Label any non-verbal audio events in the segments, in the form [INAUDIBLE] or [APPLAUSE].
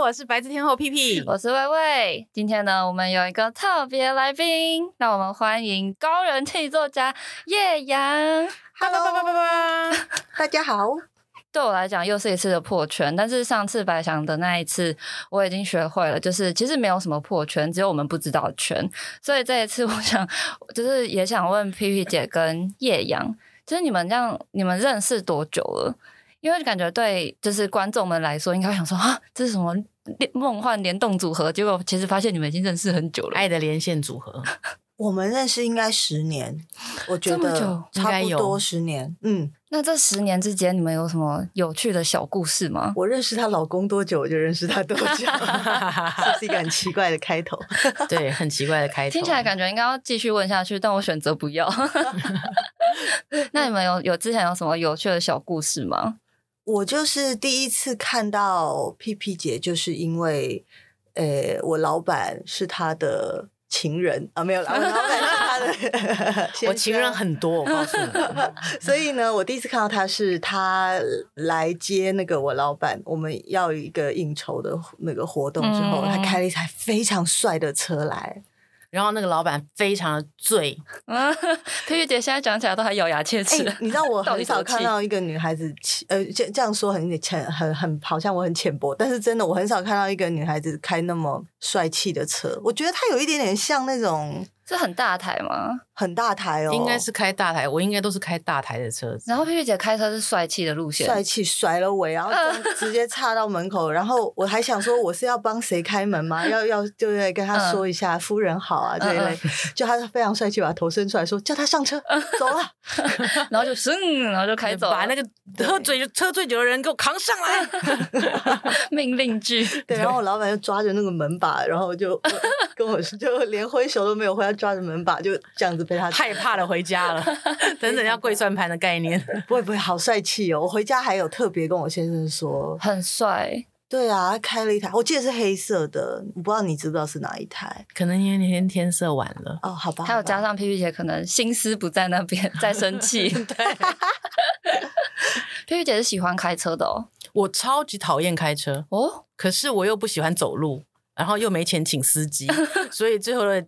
我是白字天后屁屁，我是薇薇。今天呢，我们有一个特别来宾，让我们欢迎高人气作家叶阳。Hello，大家好。[LAUGHS] 对我来讲，又是一次的破圈。但是上次白翔的那一次，我已经学会了，就是其实没有什么破圈，只有我们不知道的圈。所以这一次，我想就是也想问屁屁姐跟叶阳，就是你们这样，你们认识多久了？因为感觉对，就是观众们来说，应该会想说啊，这是什么梦幻联动组合？结果其实发现你们已经认识很久了，爱的连线组合。[LAUGHS] 我们认识应该十年，我觉得差不多十年。嗯，那这十年之间，你们有什么有趣的小故事吗？我认识她老公多久，我就认识她多久，[LAUGHS] 这是一个很奇怪的开头。[LAUGHS] 对，很奇怪的开头。听起来感觉应该要继续问下去，但我选择不要。那你们有有之前有什么有趣的小故事吗？我就是第一次看到屁屁姐，就是因为，呃、欸，我老板是她的情人啊，没有，我老板是她的，[LAUGHS] 我情人很多，我告诉你。[LAUGHS] 所以呢，我第一次看到他是他来接那个我老板，我们要一个应酬的那个活动之后，嗯、他开了一台非常帅的车来。然后那个老板非常的醉，嗯，[LAUGHS] 佩玉姐现在讲起来都还咬牙切齿。欸，你知道我 [LAUGHS] 很少看到一个女孩子，呃，这这样说很浅，很很好像我很浅薄，但是真的我很少看到一个女孩子开那么帅气的车。我觉得她有一点点像那种。是很大台吗？很大台哦，应该是开大台，我应该都是开大台的车子。然后佩佩姐开车是帅气的路线，帅气甩了尾，然后 [LAUGHS] 直接插到门口。然后我还想说，我是要帮谁开门吗？要要对不对？跟他说一下，夫人好啊这一类。就他非常帅气，把头伸出来说，叫他上车走了，[LAUGHS] 然后就 [LAUGHS] 嗯，然后就开走，把那个喝醉车醉酒的人给我扛上来，命令句。对，然后我老板就抓着那个门把，然后就跟我说，就连挥手都没有挥。抓着门把就这样子被他害怕的回家了，[LAUGHS] 等等要跪算盘的概念，[LAUGHS] 不会不会，好帅气哦！我回家还有特别跟我先生说，很帅。对啊，他开了一台，我记得是黑色的，我不知道你知不知道是哪一台？可能因为那天天色晚了哦，好吧。还有加上皮皮姐可能心思不在那边，在生气。[LAUGHS] 对，屁屁姐是喜欢开车的哦，我超级讨厌开车哦，可是我又不喜欢走路，然后又没钱请司机，所以最后的。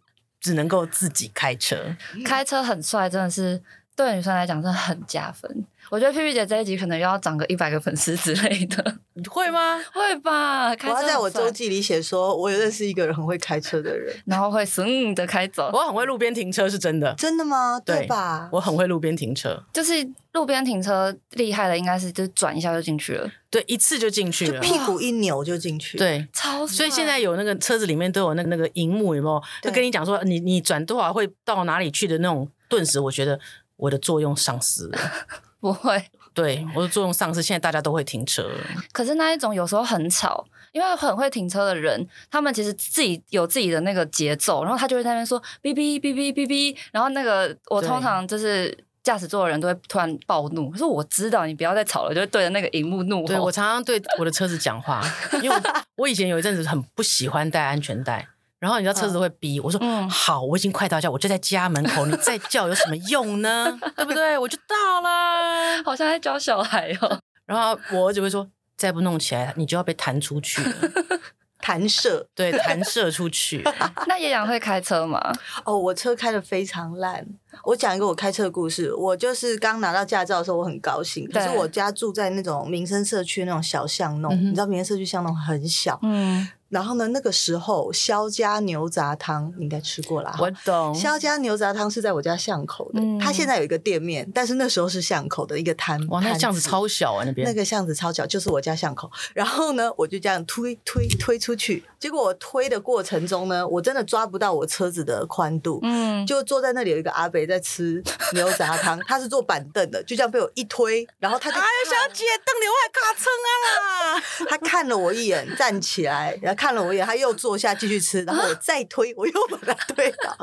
只能够自己开车，开车很帅，真的是对女生来讲真的很加分。我觉得 P P 姐这一集可能又要涨个一百个粉丝之类的，会吗？会吧。开车我要在我周记里写说，我有认识一个人很会开车的人，然后会顺的开走。我很会路边停车，是真的。真的吗？对吧？我很会路边停车，就是路边停车厉害的，应该是就转一下就进去了。对，一次就进去了，屁股一扭就进去。对，超。所以现在有那个车子里面都有那个那个荧幕，有没有？就跟你讲说，你你转多少会到哪里去的那种。顿时，我觉得我的作用丧失了。[LAUGHS] 不会。对，我的作用丧失。现在大家都会停车，可是那一种有时候很吵，因为很会停车的人，他们其实自己有自己的那个节奏，然后他就会在那边说哔哔哔哔哔哔，然后那个我通常就是驾驶座的人都会突然暴怒，可是我知道你不要再吵了，就会对着那个荧幕怒吼。对，我常常对我的车子讲话，[LAUGHS] 因为我，我以前有一阵子很不喜欢戴安全带。然后你知道车子会逼我说：“嗯、好，我已经快到家，我就在家门口，你再叫有什么用呢？[LAUGHS] 对不对？我就到了，[LAUGHS] 好像在教小孩哦。”然后我儿子会说：“再不弄起来，你就要被弹出去了。[LAUGHS] ”弹射，对，弹射出去。那叶阳会开车吗？哦，我车开的非常烂。我讲一个我开车的故事。我就是刚拿到驾照的时候，我很高兴。可是我家住在那种民生社区那种小巷弄，你知道民生社区巷弄很小。嗯。然后呢，那个时候肖家牛杂汤你应该吃过啦。我懂。肖家牛杂汤是在我家巷口的，他现在有一个店面，但是那时候是巷口的一个摊。哇，那巷子超小啊，那边。那个巷子超小，就是我家巷口。然后呢，我就这样推推推出去，结果我推的过程中呢，我真的抓不到我车子的宽度。嗯。就坐在那里有一个阿伯在吃 [LAUGHS] 牛杂汤，他是坐板凳的，就这样被我一推，然后他就。哎呀，小姐，瞪你我还卡撑啊！他看了我一眼，站起来，然后。看了我一眼，他又坐下继续吃，然后我再推，我又把他推倒。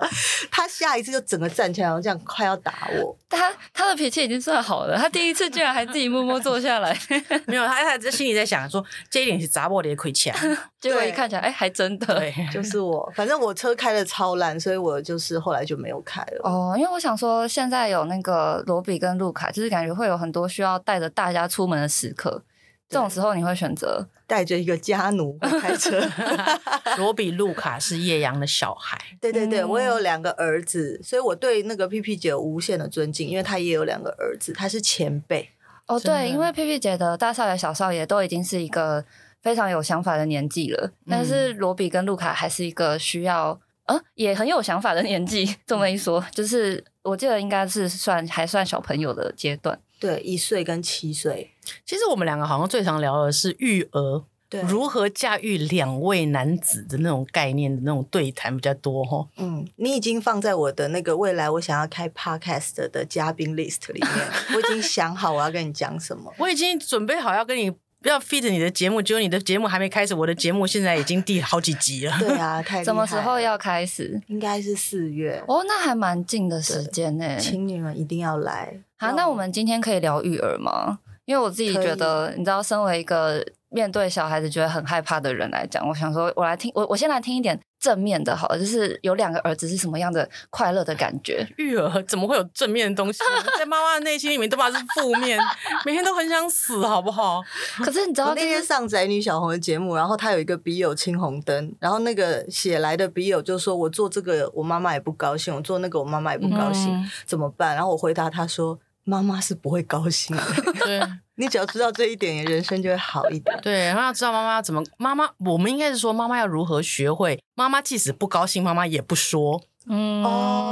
他下一次就整个站起来，然后这样快要打我。他他的脾气已经算好了，他第一次竟然还自己默默坐下来。[LAUGHS] 没有，他他在心里在想说，这一点是砸我的亏钱。[LAUGHS] 结果一看起来，哎，还真的，对，就是我。反正我车开的超烂，所以我就是后来就没有开了。哦，因为我想说，现在有那个罗比跟路卡，就是感觉会有很多需要带着大家出门的时刻。这种时候你会选择带着一个家奴 [LAUGHS] 开车。[LAUGHS] 罗比路卡是叶阳的小孩，对对对，我也有两个儿子，所以我对那个 P P 姐有无限的尊敬，因为她也有两个儿子，她是前辈。哦，对，因为 P P 姐的大少爷、小少爷都已经是一个非常有想法的年纪了，但是罗比跟路卡还是一个需要，呃，也很有想法的年纪。这么一说，就是我记得应该是算还算小朋友的阶段。对，一岁跟七岁。其实我们两个好像最常聊的是育儿，对，如何驾驭两位男子的那种概念的那种对谈比较多哈。嗯，你已经放在我的那个未来我想要开 podcast 的嘉宾 list 里面，我已经想好我要跟你讲什么，我已经准备好要跟你。不要 feed 你的节目，只有你的节目还没开始，我的节目现在已经第好几集了。对啊，[LAUGHS] 太什么时候要开始？应该是四月。哦，那还蛮近的时间呢。请你们一定要来。好，那我们今天可以聊育儿吗？因为我自己觉得，你知道，身为一个。面对小孩子觉得很害怕的人来讲，我想说，我来听我我先来听一点正面的，好了，就是有两个儿子是什么样的快乐的感觉？[LAUGHS] 育儿怎么会有正面的东西？在妈妈的内心里面都把是负面，每天都很想死，好不好？可是你知道，我那天上宅女小红的节目，然后他有一个笔友青红灯，然后那个写来的笔友就说：“我做这个，我妈妈也不高兴；我做那个，我妈妈也不高兴，嗯、怎么办？”然后我回答他说。妈妈是不会高兴的。对，[LAUGHS] 你只要知道这一点，人生就会好一点。对，然后要知道妈妈要怎么，妈妈，我们应该是说，妈妈要如何学会，妈妈即使不高兴，妈妈也不说。嗯，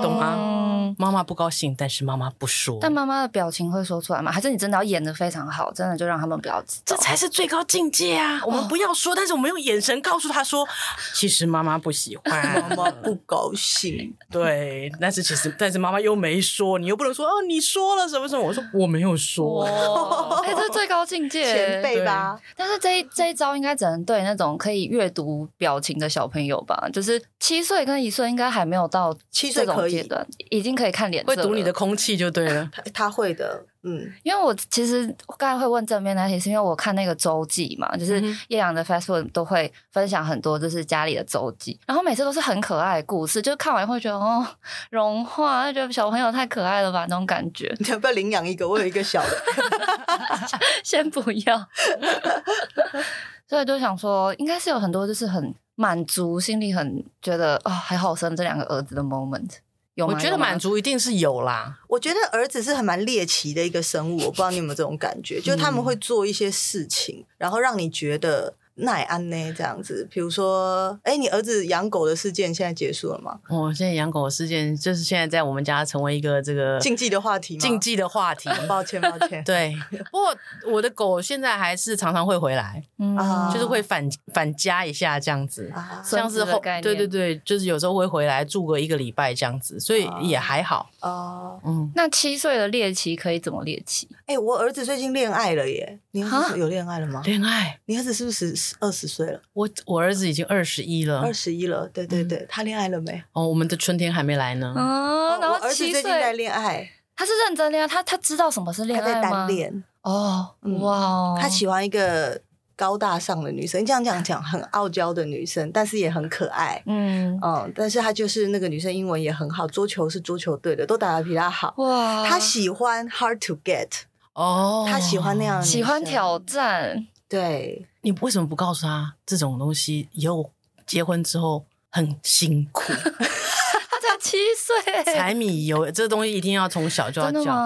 懂吗？妈妈不高兴，但是妈妈不说。但妈妈的表情会说出来吗？还是你真的要演的非常好，真的就让他们不要知道？这才是最高境界啊！我们不要说，但是我们用眼神告诉他说，其实妈妈不喜欢，妈妈不高兴。对，但是其实，但是妈妈又没说，你又不能说哦，你说了什么什么？我说我没有说。哎，这是最高境界，[LAUGHS] 前辈吧？但是这一这一招应该只能对那种可以阅读表情的小朋友吧？就是七岁跟一岁应该还没有到。七岁可以，已经可以看脸色，会读你的空气就对了。他他会的，嗯，因为我其实刚才会问正面那题，是因为我看那个周记嘛，就是叶阳的 Facebook 都会分享很多，就是家里的周记，然后每次都是很可爱的故事，就看完会觉得哦，融化，就觉得小朋友太可爱了吧，那种感觉。你要不要领养一个？我有一个小的，[LAUGHS] 先不要。所以就想说，应该是有很多就是很。满足，心里很觉得啊、哦，还好生这两个儿子的 moment，有吗？我觉得满足一定是有啦。我觉得儿子是很蛮猎奇的一个生物，我不知道你有没有这种感觉，就是他们会做一些事情，然后让你觉得。奈安呢？这样子，比如说，哎，你儿子养狗的事件现在结束了吗？哦，现在养狗的事件就是现在在我们家成为一个这个禁忌的话题吗？禁忌的话题，抱歉，抱歉。[LAUGHS] 对，不过我的狗现在还是常常会回来，嗯，就是会反反家一下这样子，啊、像是后对对对，就是有时候会回来住个一个礼拜这样子，所以也还好。哦、啊，嗯，那七岁的猎奇可以怎么猎奇？哎，我儿子最近恋爱了耶！你儿子有恋爱了吗？恋爱？你儿子是不是二十岁了？我我儿子已经二十一了，二十一了。对对对，他恋爱了没？哦，我们的春天还没来呢。哦，然后儿子最近在恋爱，他是认真恋爱，他他知道什么是恋爱吗？他在单恋。哦，哇，他喜欢一个高大上的女生，这样讲讲很傲娇的女生，但是也很可爱。嗯嗯，但是他就是那个女生英文也很好，桌球是桌球队的，都打得比他好。哇，他喜欢 hard to get。哦，他喜欢那样，喜欢挑战。对，你为什么不告诉他这种东西以后结婚之后很辛苦？[LAUGHS] 七岁，柴米油这个东西一定要从小就要教。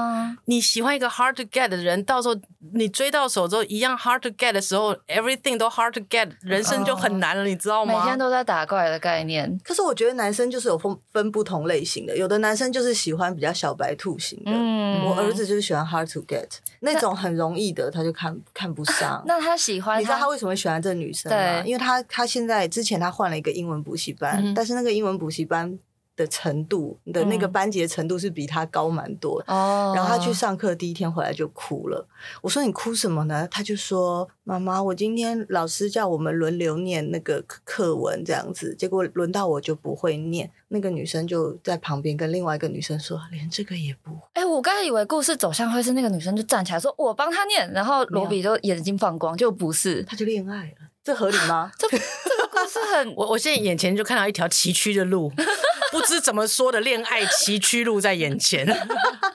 你喜欢一个 hard to get 的人，到时候你追到手之后，一样 hard to get 的时候，everything 都 hard to get，人生就很难了，你知道吗？每天都在打怪的概念。可是我觉得男生就是有分分不同类型的，有的男生就是喜欢比较小白兔型的。嗯，我儿子就是喜欢 hard to get 那种很容易的，他就看看不上。[LAUGHS] 那他喜欢，你知道他为什么喜欢这个女生吗？因为他他现在之前他换了一个英文补习班，但是那个英文补习班。的程度的那个班级的程度是比他高蛮多的，哦，然后他去上课第一天回来就哭了。我说你哭什么呢？他就说妈妈，我今天老师叫我们轮流念那个课文这样子，结果轮到我就不会念。那个女生就在旁边跟另外一个女生说，连这个也不会。哎，我刚才以为故事走向会是那个女生就站起来说我帮他念，然后罗比就眼睛放光，就不是，他就恋爱了，这合理吗？[LAUGHS] 这这个故事很，我我现在眼前就看到一条崎岖的路。不知怎么说的恋爱崎岖路在眼前，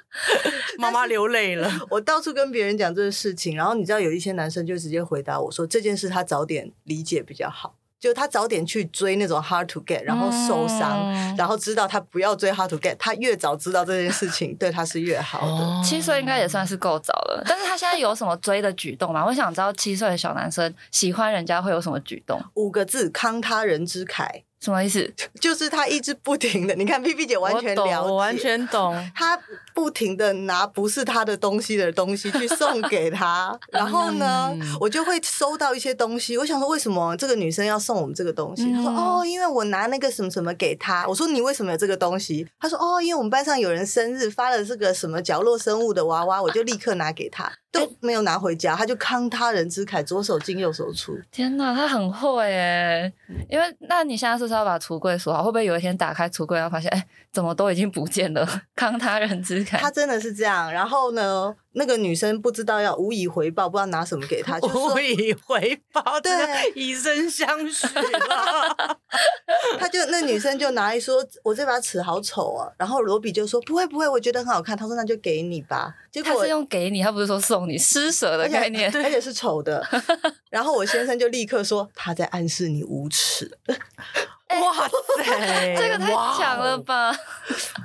[LAUGHS] 妈妈流泪了。我到处跟别人讲这个事情，然后你知道有一些男生就直接回答我说，这件事他早点理解比较好。就他早点去追那种 hard to get，然后受伤，嗯、然后知道他不要追 hard to get，他越早知道这件事情对他是越好的。哦、七岁应该也算是够早了，但是他现在有什么追的举动吗？我想知道七岁的小男生喜欢人家会有什么举动？五个字：慷他人之慨。什么意思？[LAUGHS] 就是他一直不停的，你看 P P 姐完全了解，我，我完全懂。他不停的拿不是他的东西的东西去送给他，[LAUGHS] 然后呢，嗯、我就会收到一些东西。我想说，为什么这个女生要送我们这个东西？嗯、他说：“哦，因为我拿那个什么什么给他。”我说：“你为什么有这个东西？”她说：“哦，因为我们班上有人生日，发了这个什么角落生物的娃娃，[LAUGHS] 我就立刻拿给他。”都没有拿回家，他就慷他人之慨，左手进右手出。天哪，他很会耶！因为那你现在是不是要把橱柜锁好？会不会有一天打开橱柜，然后发现，哎，怎么都已经不见了？慷他人之慨，他真的是这样。然后呢？那个女生不知道要无以回报，不知道拿什么给他，就无以回报，对，以身相许了。[LAUGHS] 他就那女生就拿来说：“我这把尺好丑啊。”然后罗比就说：“不会不会，我觉得很好看。”他说：“那就给你吧。”结果他是用给你，他不是说送你施舍的概念，而且是丑的。[LAUGHS] 然后我先生就立刻说：“他在暗示你无耻。”哇塞，[LAUGHS] 这个太强了吧！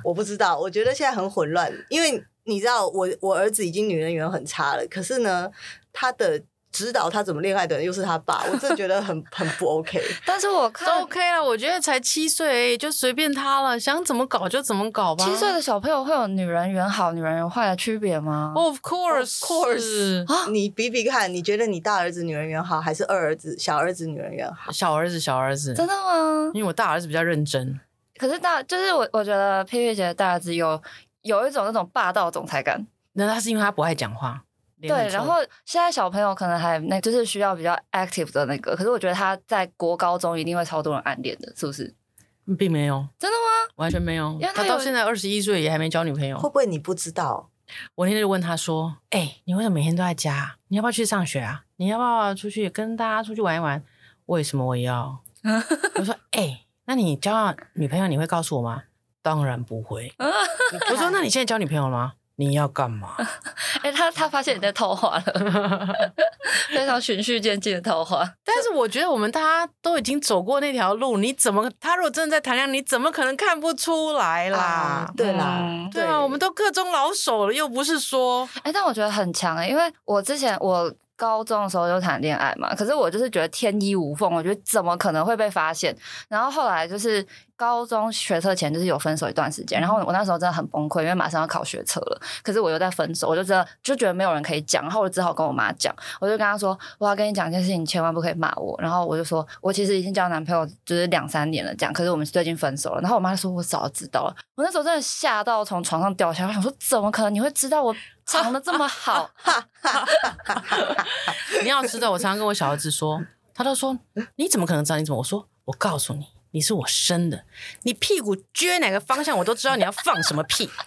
我不知道，我觉得现在很混乱，因为。你知道我我儿子已经女人缘很差了，可是呢，他的指导他怎么恋爱的人又是他爸，我真的觉得很很不 OK。[LAUGHS] 但是我看都 OK 了，我觉得才七岁，就随便他了，想怎么搞就怎么搞吧。七岁的小朋友会有女人缘好、女人缘坏的区别吗？Of course, of course。你比比看，你觉得你大儿子女人缘好，还是二儿子、小儿子女人缘好？小儿子，小儿子。真的吗？因为我大儿子比较认真。可是大就是我，我觉得佩佩姐的大儿子有。有一种那种霸道总裁感，那他是因为他不爱讲话。对，然后现在小朋友可能还那，就是需要比较 active 的那个。可是我觉得他在国高中一定会超多人暗恋的，是不是？并没有，真的吗？完全没有，因为他，他到现在二十一岁也还没交女朋友。会不会你不知道？我那天就问他说：“哎、欸，你为什么每天都在家？你要不要去上学啊？你要不要出去跟大家出去玩一玩？为什么我要？” [LAUGHS] 我说：“哎、欸，那你交上女朋友你会告诉我吗？”当然不会。[LAUGHS] 我说：“那你现在交女朋友了吗？你要干嘛？” [LAUGHS] 哎、欸，他他发现你在套话了，[LAUGHS] 非常循序渐进的套话。但是我觉得我们大家都已经走过那条路，你怎么他如果真的在谈恋爱，你怎么可能看不出来啦？啊、对啦，嗯、对啊，我们都各中老手了，又不是说……哎、欸，但我觉得很强哎、欸，因为我之前我。高中的时候就谈恋爱嘛，可是我就是觉得天衣无缝，我觉得怎么可能会被发现？然后后来就是高中学车前就是有分手一段时间，然后我那时候真的很崩溃，因为马上要考学车了，可是我又在分手，我就真的就觉得没有人可以讲，然后我只好跟我妈讲，我就跟她说，我要跟你讲一件事情，你千万不可以骂我。然后我就说我其实已经交男朋友就是两三年了，这样，可是我们最近分手了。然后我妈说，我早知道了。我那时候真的吓到从床上掉下来，我想说怎么可能你会知道我？藏的这么好，[LAUGHS] 你要知道，我常常跟我小儿子说，他都说你怎么可能知道？你怎么？我说我告诉你，你是我生的，你屁股撅哪个方向，我都知道你要放什么屁。[LAUGHS]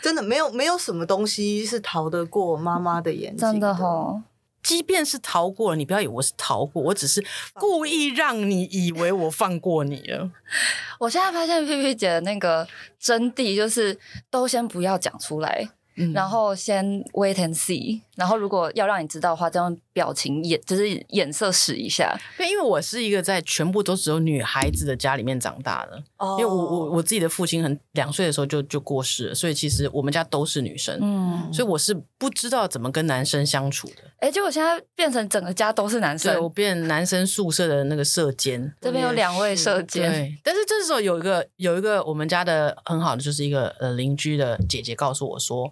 真的没有没有什么东西是逃得过妈妈的眼睛的，真的哦。即便是逃过了，你不要以为我是逃过，我只是故意让你以为我放过你了。[LAUGHS] 我现在发现佩佩姐的那个真谛就是，都先不要讲出来。嗯、然后先 wait and see，然后如果要让你知道的话，这样表情眼就是眼色使一下。对，因为我是一个在全部都只有女孩子的家里面长大的。哦。因为我我我自己的父亲很两岁的时候就就过世了，所以其实我们家都是女生。嗯。所以我是不知道怎么跟男生相处的。哎，结果现在变成整个家都是男生。对，我变男生宿舍的那个舍监。这边有两位舍监。对。但是这时候有一个有一个我们家的很好的就是一个呃邻居的姐姐告诉我说。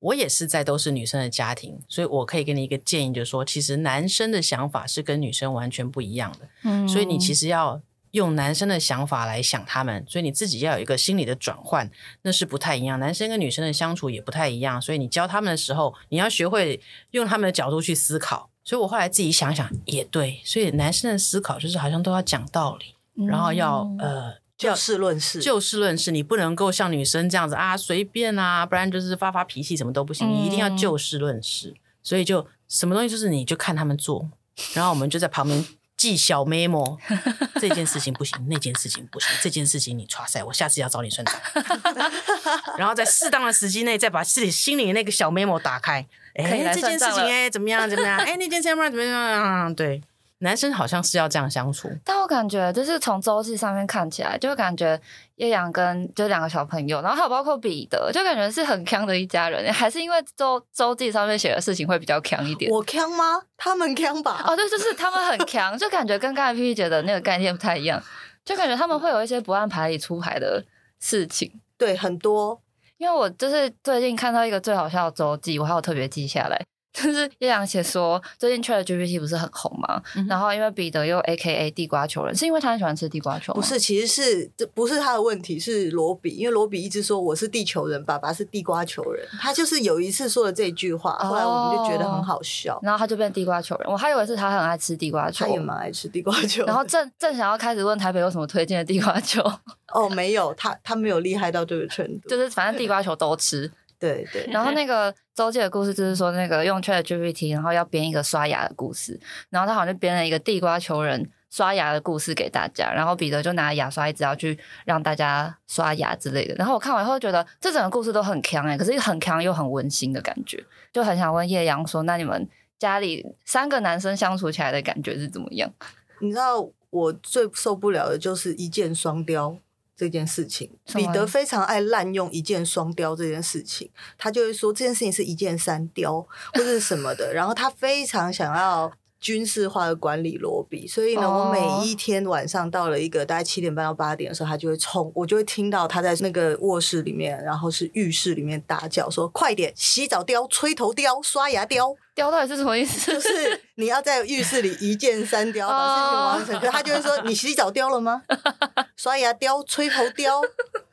我也是在都是女生的家庭，所以我可以给你一个建议，就是说，其实男生的想法是跟女生完全不一样的。嗯，所以你其实要用男生的想法来想他们，所以你自己要有一个心理的转换，那是不太一样。男生跟女生的相处也不太一样，所以你教他们的时候，你要学会用他们的角度去思考。所以我后来自己想想也对，所以男生的思考就是好像都要讲道理，然后要呃。就事论事，就事论事，你不能够像女生这样子啊，随便啊，不然就是发发脾气，什么都不行。你一定要就事论事，所以就什么东西就是你就看他们做，[LAUGHS] 然后我们就在旁边记小 memo，这件事情不行，那件事情不行，这件事情你剉赛，我下次要找你算账。[LAUGHS] 然后在适当的时机内，再把自己心里那个小 memo 打开。哎，这件事情哎，怎么样？怎么样？哎，那件事情怎么样？对。男生好像是要这样相处，但我感觉就是从周记上面看起来，就感觉叶阳跟就两个小朋友，然后还有包括彼得，就感觉是很强的一家人。还是因为周周记上面写的事情会比较强一点？我强吗？他们强吧？哦，对，就是他们很强，就感觉跟刚才 P P 姐的那个概念不太一样，就感觉他们会有一些不按牌理出牌的事情。对，很多。因为我就是最近看到一个最好笑的周记，我还有特别记下来。就是叶良写说，最近 ChatGPT 不是很红吗？嗯、然后因为彼得又 AKA 地瓜球人，是因为他很喜欢吃地瓜球？不是，其实是这不是他的问题，是罗比，因为罗比一直说我是地球人，爸爸是地瓜球人。他就是有一次说了这句话，后来我们就觉得很好笑，哦、然后他就变地瓜球人。我还以为是他很爱吃地瓜球，他也蛮爱吃地瓜球。然后正正想要开始问台北有什么推荐的地瓜球，哦，没有，他他没有厉害到这个程度，[LAUGHS] 就是反正地瓜球都吃。对 [LAUGHS] 对，然后那个周记的故事就是说，那个用 ChatGPT，然后要编一个刷牙的故事，然后他好像就编了一个地瓜球人刷牙的故事给大家，然后彼得就拿牙刷一直要去让大家刷牙之类的。然后我看完以后觉得这整个故事都很强哎，可是很强又很温馨的感觉，就很想问叶阳说，那你们家里三个男生相处起来的感觉是怎么样？你知道我最受不了的就是一箭双雕。这件事情，彼得非常爱滥用一箭双雕这件事情，他就会说这件事情是一箭三雕或者是什么的，然后他非常想要军事化的管理罗比，所以呢，我每一天晚上到了一个大概七点半到八点的时候，他就会冲，我就会听到他在那个卧室里面，然后是浴室里面大叫说：“快点洗澡雕、吹头雕、刷牙雕。”雕到底是什么意思？就 [LAUGHS] 是你要在浴室里一箭三雕把事情完成。他就会说：“你洗澡雕了吗？[LAUGHS] 刷牙雕、吹头雕。”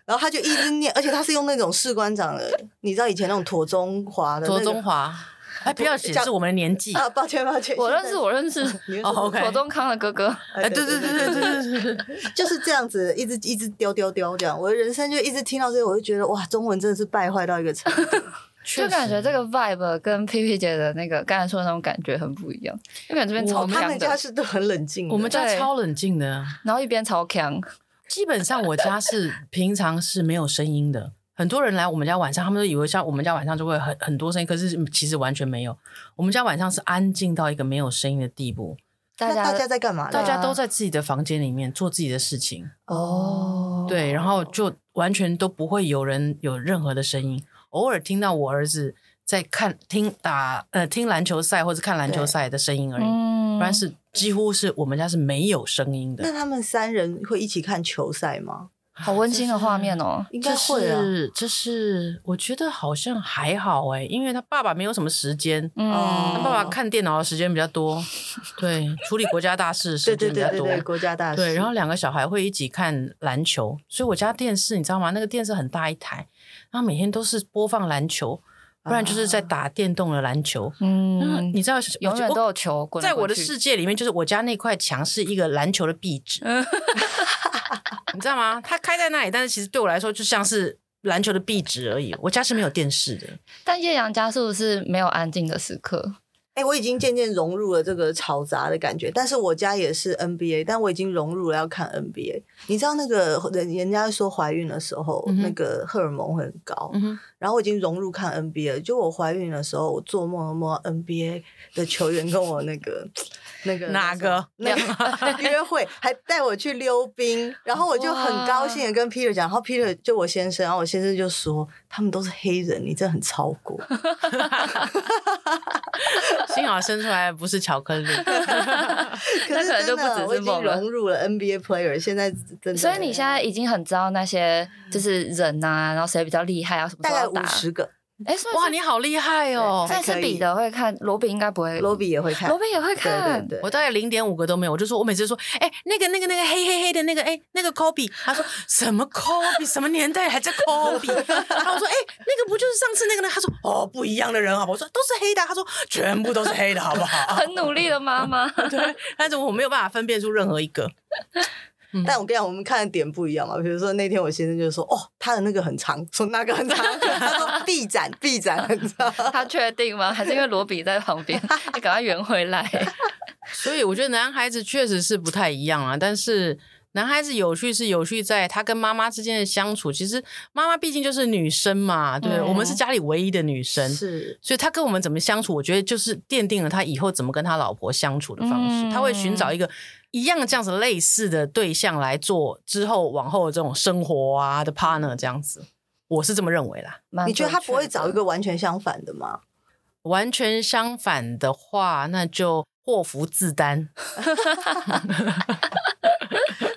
然后他就一直念，而且他是用那种士官长的，你知道以前那种陀中华的、那个。庹宗华，哎，不要显示我们的年纪啊！抱歉，抱歉，我认识，我认识。[LAUGHS] 哦，左宗康的哥哥。哎，对对对对对对对，[LAUGHS] 就是这样子，一直一直丢丢丢这样。我的人生就一直听到这个，我就觉得哇，中文真的是败坏到一个程度。[LAUGHS] 就感觉这个 vibe 跟 P P 姐的那个刚才说的那种感觉很不一样，就感觉这边超强的。他们家是都很冷静，我们家超冷静的，然后一边超强。基本上我家是平常是没有声音的，很多人来我们家晚上，他们都以为像我们家晚上就会很很多声音，可是其实完全没有。我们家晚上是安静到一个没有声音的地步。大家大家在干嘛？大家都在自己的房间里面做自己的事情。哦，对，然后就完全都不会有人有任何的声音，偶尔听到我儿子。在看听打呃听篮球赛或者看篮球赛的声音而已，不然是几乎是我们家是没有声音的。那他们三人会一起看球赛吗？好温馨的画面哦，应该会啊。这是我觉得好像还好哎，因为他爸爸没有什么时间，嗯，他爸爸看电脑的时间比较多，[LAUGHS] 对，处理国家大事时间比较多，国家大事。对，然后两个小孩会一起看篮球，所以我家电视你知道吗？那个电视很大一台，然后每天都是播放篮球。不然就是在打电动的篮球，嗯，你知道，永远都有球。在我的世界里面，就是我家那块墙是一个篮球的壁纸，[LAUGHS] [LAUGHS] 你知道吗？它开在那里，但是其实对我来说就像是篮球的壁纸而已。我家是没有电视的。但叶阳家是不是没有安静的时刻？哎、欸，我已经渐渐融入了这个嘈杂的感觉，但是我家也是 NBA，但我已经融入了要看 NBA。你知道那个人人家说怀孕的时候，嗯、那个荷尔蒙会很高，嗯、然后我已经融入看 NBA 了。就我怀孕的时候，我做梦梦到 NBA 的球员跟我那个。那个哪个那个 [LAUGHS] 约会还带我去溜冰，然后我就很高兴的跟 Peter 讲，然后 Peter 就我先生，然后我先生就说他们都是黑人，你这很超过。[LAUGHS] 幸好生出来不是巧克力，[LAUGHS] 可是真的我已经融入了 NBA player，现在真的。所以你现在已经很知道那些就是人啊，然后谁比较厉害啊什么？大概五十个。哎，哇，你好厉害哦！但是彼得会看，罗比应该不会，罗比也会看，罗比也会看。对对对，我大概零点五个都没有，我就说，我每次说，哎，那个那个那个黑黑黑的那个，哎，那个 Kobe，他说什么 Kobe，什么年代还在 Kobe？然后我说，哎，那个不就是上次那个呢？他说，哦，不一样的人，好不好？我说都是黑的，他说全部都是黑的，好不好？[LAUGHS] 很努力的妈妈，[LAUGHS] 对，但是我没有办法分辨出任何一个。但我跟你讲，我们看的点不一样嘛。比如说那天我先生就说：“哦，他的那个很长，说那个很长。[LAUGHS] ”他说：“臂展，臂展很长。” [LAUGHS] 他确定吗？还是因为罗比在旁边？你赶快圆回来。[LAUGHS] 所以我觉得男孩子确实是不太一样啊，但是。男孩子有趣是有趣，在他跟妈妈之间的相处。其实妈妈毕竟就是女生嘛，对，嗯、我们是家里唯一的女生，是，所以他跟我们怎么相处，我觉得就是奠定了他以后怎么跟他老婆相处的方式。嗯、他会寻找一个一样这样子类似的对象来做之后往后的这种生活啊的 partner 这样子，我是这么认为啦。你觉得他不会找一个完全相反的吗？完全相反的话，那就祸福自担。[LAUGHS]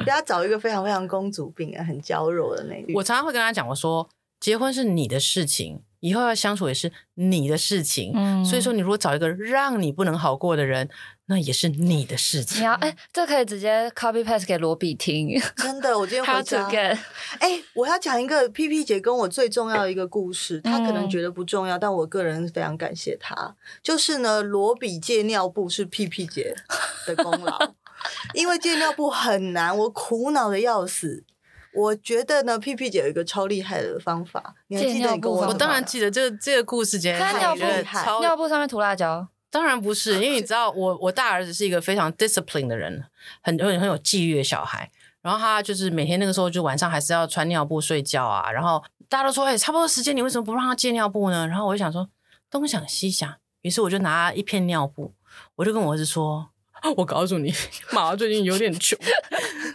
不要找一个非常非常公主病啊，很娇柔的那种。我常常会跟他讲，我说结婚是你的事情，以后要相处也是你的事情。嗯，所以说你如果找一个让你不能好过的人，那也是你的事情。你要哎，这可以直接 copy paste 给罗比听。真的，我今天回家。哎，我要讲一个 P P 姐跟我最重要的一个故事，她可能觉得不重要，但我个人非常感谢她。就是呢，罗比借尿布是 P P 姐的功劳。[LAUGHS] 因为借尿布很难，我苦恼的要死。我觉得呢，P P 姐有一个超厉害的方法，你还记得你跟我？我当然记得这个这个故事，简直太厉害。尿布上面涂辣椒？当然不是，因为你 [LAUGHS] 知道，我我大儿子是一个非常 discipline 的人，很很很有纪律的小孩。然后他就是每天那个时候，就晚上还是要穿尿布睡觉啊。然后大家都说，哎，差不多时间，你为什么不让他借尿布呢？然后我就想说，东想西想，于是我就拿一片尿布，我就跟我儿子说。[LAUGHS] 我告诉你，妈妈最近有点穷，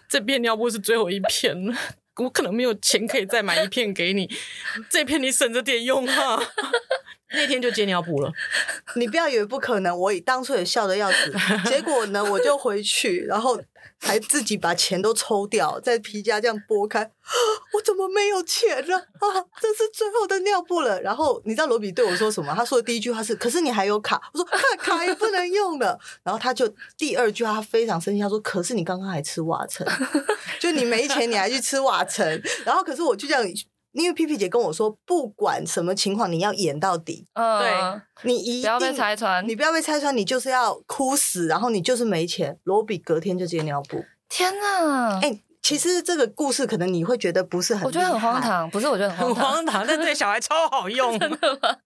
这片尿布是最后一片了，我可能没有钱可以再买一片给你，这片你省着点用哈。那天就接尿布了，[LAUGHS] 你不要以为不可能，我当初也笑得要死，[LAUGHS] 结果呢，我就回去，然后。还自己把钱都抽掉，在皮夹这样拨开，[GASPS] 我怎么没有钱了啊？这是最后的尿布了。然后你知道罗比对我说什么？他说的第一句话是：“可是你还有卡。”我说：“卡卡也不能用了。” [LAUGHS] 然后他就第二句话他非常生气，他说：“可是你刚刚还吃瓦城，就你没钱你还去吃瓦城。”然后可是我就这样。因为皮皮姐跟我说，不管什么情况，你要演到底。嗯，对，你一定不要被拆穿，你不要被拆穿，你就是要哭死，然后你就是没钱。罗比隔天就接尿布。天哪！哎、欸。其实这个故事可能你会觉得不是很，我觉得很荒唐，不是？我觉得很荒唐，很荒唐，[LAUGHS] 但对小孩超好用。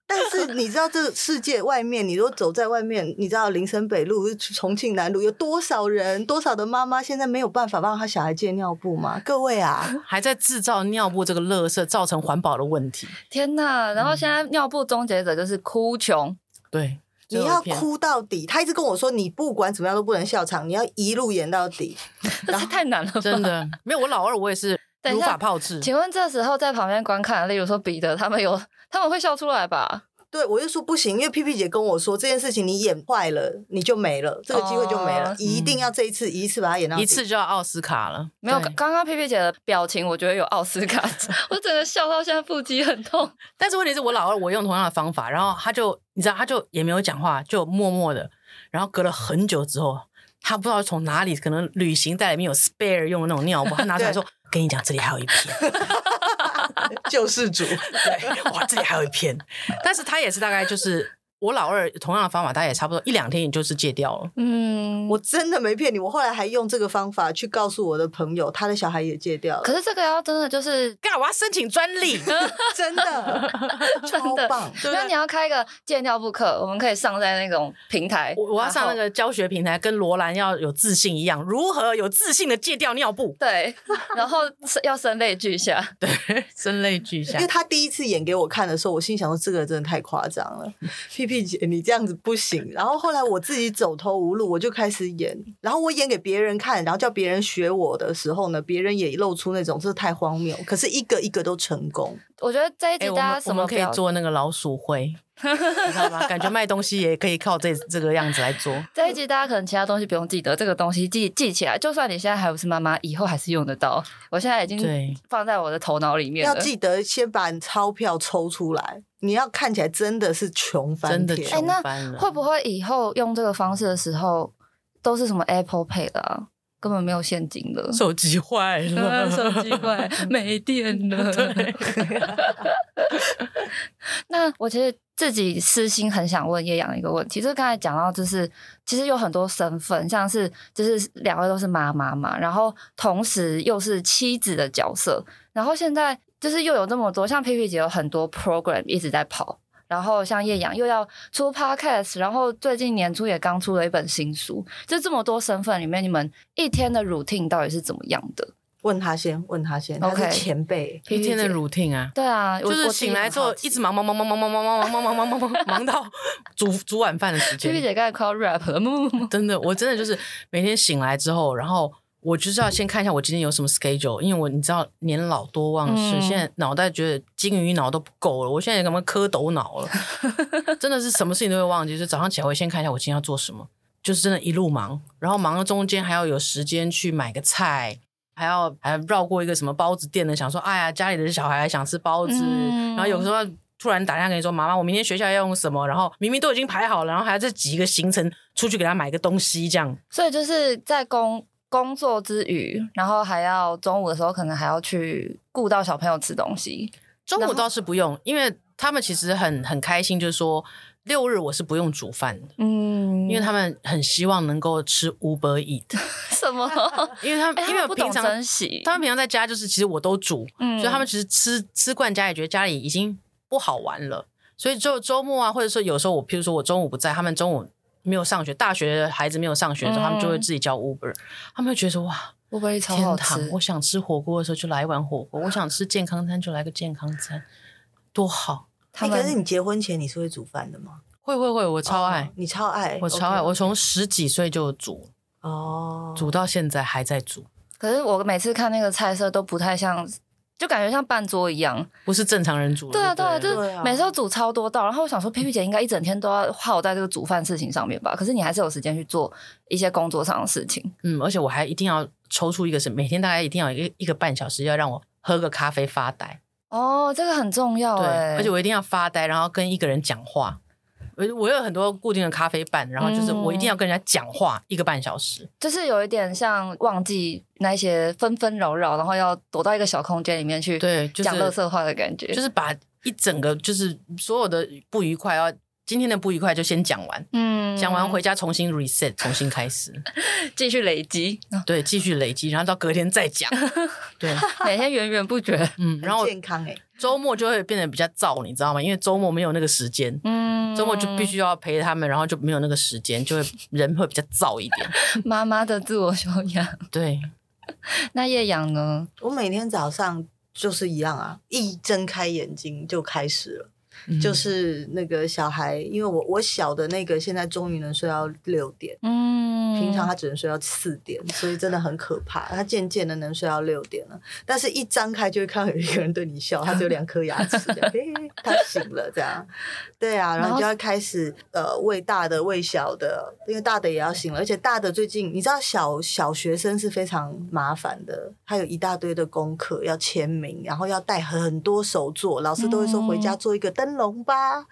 但是你知道这个世界外面，你如果走在外面，你知道林森北路、重庆南路有多少人，多少的妈妈现在没有办法帮他小孩借尿布吗？各位啊，[LAUGHS] 还在制造尿布这个垃圾，造成环保的问题。天哪！然后现在尿布终结者就是哭穷，对。你要哭到底，他一直跟我说，你不管怎么样都不能笑场，你要一路演到底，[LAUGHS] 然后太难了，真的。没有，我老二我也是如法炮制。请问这时候在旁边观看，例如说彼得他们有，他们会笑出来吧？对，我就说不行，因为 P P 姐跟我说这件事情你演坏了，你就没了，这个机会就没了，哦、一定要这一次、嗯、一次把它演到，一次就要奥斯卡了。没有，刚刚 P P 姐的表情，我觉得有奥斯卡，[LAUGHS] 我整个笑到现在腹肌很痛。但是问题是我老二，我用同样的方法，然后他就你知道，他就也没有讲话，就默默的，然后隔了很久之后，他不知道从哪里，可能旅行袋里面有 spare 用的那种尿布，他拿出来说：“跟你讲，这里还有一片。” [LAUGHS] [LAUGHS] 救世主，对，哇，这里还有一篇，但是他也是大概就是。我老二同样的方法，他也差不多一两天，也就是戒掉了。嗯，我真的没骗你，我后来还用这个方法去告诉我的朋友，他的小孩也戒掉了。可是这个要真的就是，干我要申请专利，[LAUGHS] 真的 [LAUGHS] 超棒。那你要开一个戒尿布课，我们可以上在那种平台。我我要上那个教学平台，跟罗兰要有自信一样，如何有自信的戒掉尿布？[LAUGHS] 对，然后要声泪俱下，对，声泪俱下。因为他第一次演给我看的时候，我心想说这个真的太夸张了。屁姐，[LAUGHS] 你这样子不行。然后后来我自己走投无路，我就开始演。然后我演给别人看，然后叫别人学我的时候呢，别人也露出那种这太荒谬。可是一个一个都成功。我觉得这一集大家什么可以做那个老鼠会，[LAUGHS] 你知道吗？感觉卖东西也可以靠这这个样子来做。[LAUGHS] 这一集大家可能其他东西不用记得，这个东西记记起来，就算你现在还不是妈妈，以后还是用得到。我现在已经放在我的头脑里面了。要记得先把你钞票抽出来。你要看起来真的是穷翻天，哎、欸，那会不会以后用这个方式的时候，都是什么 Apple Pay 了啊？根本没有现金了，手机坏了，[LAUGHS] 手机坏 [LAUGHS] 没电了。对 [LAUGHS] 那我其实自己私心很想问叶阳一个问题，就是刚才讲到，就是其实有很多身份，像是就是两位都是妈妈嘛，然后同时又是妻子的角色，然后现在。就是又有这么多，像 P P 姐有很多 program 一直在跑，然后像叶阳又要出 podcast，然后最近年初也刚出了一本新书，就这么多身份里面，你们一天的 routine 到底是怎么样的？问他先，问他先。OK，他是前辈，一天的 routine 啊，对啊，就是醒来之后一直忙忙忙忙忙忙忙忙忙忙忙忙忙忙到 [LAUGHS] 煮煮晚饭的时间。P P 姐刚才快要 rap 了，[LAUGHS] 真的，我真的就是每天醒来之后，然后我就是要先看一下我今天有什么 schedule，因为我你知道年老多忘事，现在脑袋觉得金鱼脑都不够了，我现在什么蝌蚪脑了？[LAUGHS] 真的是什么事情都会忘记，就早上起来我先看一下我今天要做什么，就是真的一路忙，然后忙到中间还要有时间去买个菜。还要还要绕过一个什么包子店呢？想说，哎呀，家里的小孩还想吃包子，嗯、然后有时候突然打电话跟你说，妈妈，我明天学校要用什么？然后明明都已经排好了，然后还要再挤一个行程出去给他买个东西，这样。所以就是在工工作之余，然后还要中午的时候可能还要去顾到小朋友吃东西。中午倒是不用，因为他们其实很很开心，就是说。六日我是不用煮饭的，嗯，因为他们很希望能够吃 Uber Eat。[LAUGHS] 什么？因为他们、欸、因为我平常他们，他们平常在家就是其实我都煮，嗯，所以他们其实吃吃惯家里，觉得家里已经不好玩了。所以就周末啊，或者说有时候我，譬如说我中午不在，他们中午没有上学，大学的孩子没有上学的时候，嗯、他们就会自己叫 Uber。他们会觉得说哇，Uber 超好吃，天，我想吃火锅的时候就来一碗火锅，我想吃健康餐就来个健康餐，多好。他们、欸、可是你结婚前你是会煮饭的吗？会会会，我超爱，oh, 你超爱，我超爱，okay. 我从十几岁就煮，哦，oh. 煮到现在还在煮。可是我每次看那个菜色都不太像，就感觉像半桌一样，不是正常人煮的。对啊对啊，就是每次都煮超多道，然后我想说，Pipi 姐应该一整天都要耗在这个煮饭事情上面吧？可是你还是有时间去做一些工作上的事情。嗯，而且我还一定要抽出一个是每天大概一定要一个一个半小时，要让我喝个咖啡发呆。哦，这个很重要哎，而且我一定要发呆，然后跟一个人讲话。我有很多固定的咖啡伴，然后就是我一定要跟人家讲话一个半小时，嗯，就是有一点像忘记那些纷纷扰扰，然后要躲到一个小空间里面去，对，讲乐色话的感觉，就是把一整个就是所有的不愉快要。今天的不愉快就先讲完，嗯，讲完回家重新 reset，重新开始，[LAUGHS] 继续累积，对，继续累积，然后到隔天再讲，[LAUGHS] 对，每天源源不绝，嗯，然后健康哎，周末就会变得比较燥，你知道吗？因为周末没有那个时间，嗯，周末就必须要陪他们，然后就没有那个时间，就会人会比较燥一点。[LAUGHS] 妈妈的自我修养，对。那叶阳呢？我每天早上就是一样啊，一睁开眼睛就开始了。就是那个小孩，因为我我小的那个现在终于能睡到六点，嗯，平常他只能睡到四点，所以真的很可怕。他渐渐的能睡到六点了，但是一张开就会看到有一个人对你笑，他只有两颗牙齿，这样，[LAUGHS] 欸，他醒了这样。对啊，然后就要开始呃喂大的喂小的，因为大的也要醒了，而且大的最近你知道小小学生是非常麻烦的，他有一大堆的功课要签名，然后要带很多手作，老师都会说回家做一个灯笼吧，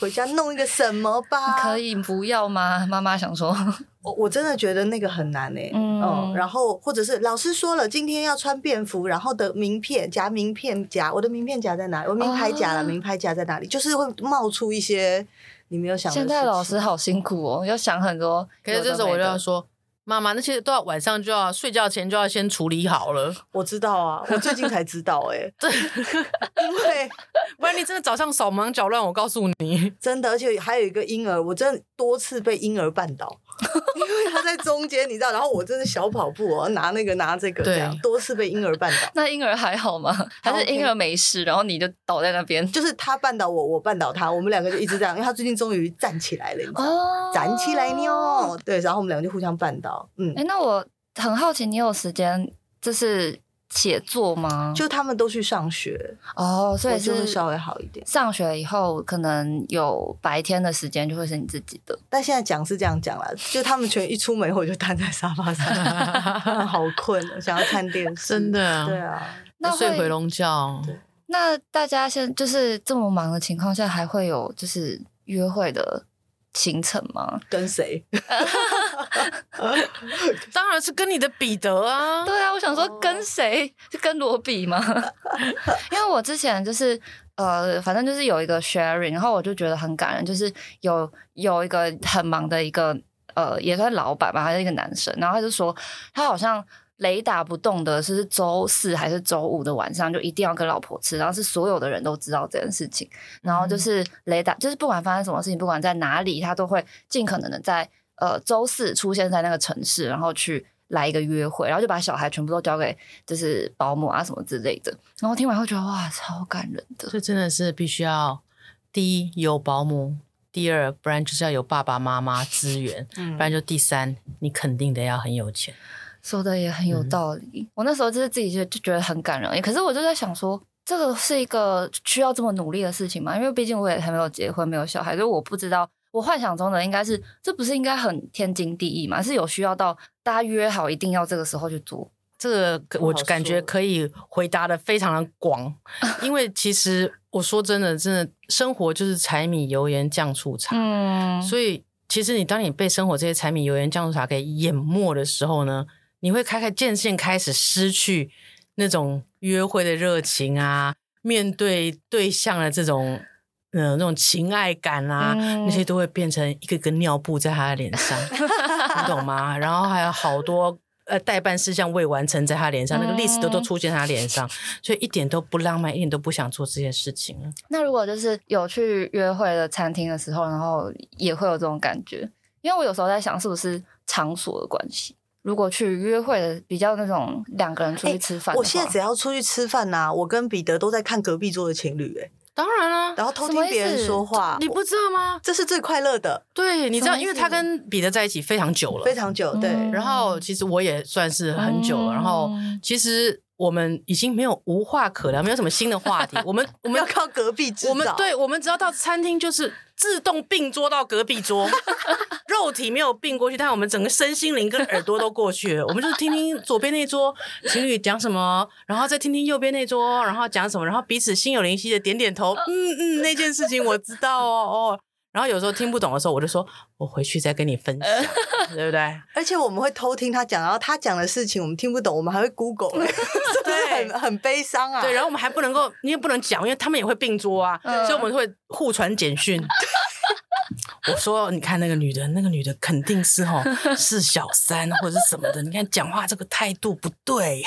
回家弄一个什么吧？可以不要吗？妈妈想说，[LAUGHS] 我我真的觉得那个很难哎、欸，嗯，嗯，然后或者是老师说了今天要穿便服，然后的名片夹名片夹，我的名片夹在哪里？我名牌夹了，哦、名牌夹在哪里？就是会冒出一些你没有想。现在老师好辛苦哦，要想很多。可是这时候我就要说。妈妈，那些都要晚上就要睡觉前就要先处理好了。[LAUGHS] 我知道啊，我最近才知道哎、欸，对，因为不然你真的早上手忙脚乱，我告诉你，真的，而且还有一个婴儿，我真的多次被婴儿绊倒。[LAUGHS] 因为他在中间，你知道，然后我真的小跑步哦，拿那个拿这个，这样多次被婴儿绊倒。[LAUGHS] 那婴儿还好吗？[LAUGHS] 还是婴儿没事，然后你就倒在那边？就是他绊倒我，我绊倒他，我们两个就一直这样。因为他最近终于站起来了，你知道吗？站起来妞。对，然后我们两个就互相绊倒。嗯，哎，那我很好奇，你有时间就是。写作吗？就他们都去上学哦，所以是会稍微好一点。上学以后，可能有白天的时间就会是你自己的。但现在讲是这样讲啦，就他们全一出门以就瘫在沙发上，[LAUGHS] 好困，想要看电视。真的，对啊，那睡回笼觉。那大家现就是这么忙的情况下，还会有就是约会的行程吗？跟谁？[LAUGHS] 当然是跟你的彼得啊！对啊，我想说跟谁？是跟罗比吗？[LAUGHS] 因为我之前就是呃，反正就是有一个 sharing，然后我就觉得很感人，就是有有一个很忙的一个呃，也算老板吧，还是一个男生，然后他就说他好像雷打不动的是周四还是周五的晚上，就一定要跟老婆吃，然后是所有的人都知道这件事情，然后就是雷打，就是不管发生什么事情，不管在哪里，他都会尽可能的在呃周四出现在那个城市，然后去来一个约会，然后就把小孩全部都交给就是保姆啊什么之类的，然后听完会觉得哇，超感人的，这真的是必须要第一有保姆。第二，不然就是要有爸爸妈妈资源，[LAUGHS] 嗯、不然就第三，你肯定得要很有钱。说的也很有道理。嗯、我那时候就是自己就就觉得很感人，可是我就在想说，这个是一个需要这么努力的事情吗？因为毕竟我也还没有结婚，没有小孩，所以我不知道。我幻想中的应该是，这不是应该很天经地义吗？是有需要到大家约好一定要这个时候去做。这个我感觉可以回答的非常的广，[LAUGHS] 因为其实我说真的，真的生活就是柴米油盐酱醋茶，嗯，所以其实你当你被生活这些柴米油盐酱醋茶给淹没的时候呢，你会开开渐渐开始失去那种约会的热情啊，面对对象的这种呃那种情爱感啊，嗯、那些都会变成一个个尿布在他的脸上，[LAUGHS] 你懂吗？然后还有好多。呃，待办事项未完成，在他脸上，嗯、那个 list 都都出现在他脸上，所以一点都不浪漫，一点都不想做这件事情。那如果就是有去约会的餐厅的时候，然后也会有这种感觉，因为我有时候在想，是不是场所的关系？如果去约会的比较那种两个人出去吃饭、欸，我现在只要出去吃饭呐、啊，我跟彼得都在看隔壁桌的情侣、欸，哎。当然了，然后偷听别人说话，你不知道吗？这是最快乐的。对，你知道，因为他跟彼得在一起非常久了，非常久。对，然后其实我也算是很久了。然后其实我们已经没有无话可聊，没有什么新的话题。[LAUGHS] 我们我们要靠隔壁，我们对，我们只要到餐厅就是自动并桌到隔壁桌。[LAUGHS] 肉体没有并过去，但我们整个身心灵跟耳朵都过去了。我们就是听听左边那桌情侣讲什么，然后再听听右边那桌，然后讲什么，然后彼此心有灵犀的点点头，嗯嗯，那件事情我知道哦哦。然后有时候听不懂的时候，我就说我回去再跟你分享，[LAUGHS] 对不对？[LAUGHS] 而且我们会偷听他讲，然后他讲的事情我们听不懂，我们还会 Google，[LAUGHS] 对，很很悲伤啊。对，然后我们还不能够，你也不能讲，因为他们也会并桌啊，所以我们会互传简讯。我说，你看那个女的，那个女的肯定是齁是小三或者是什么的。你看讲话这个态度不对，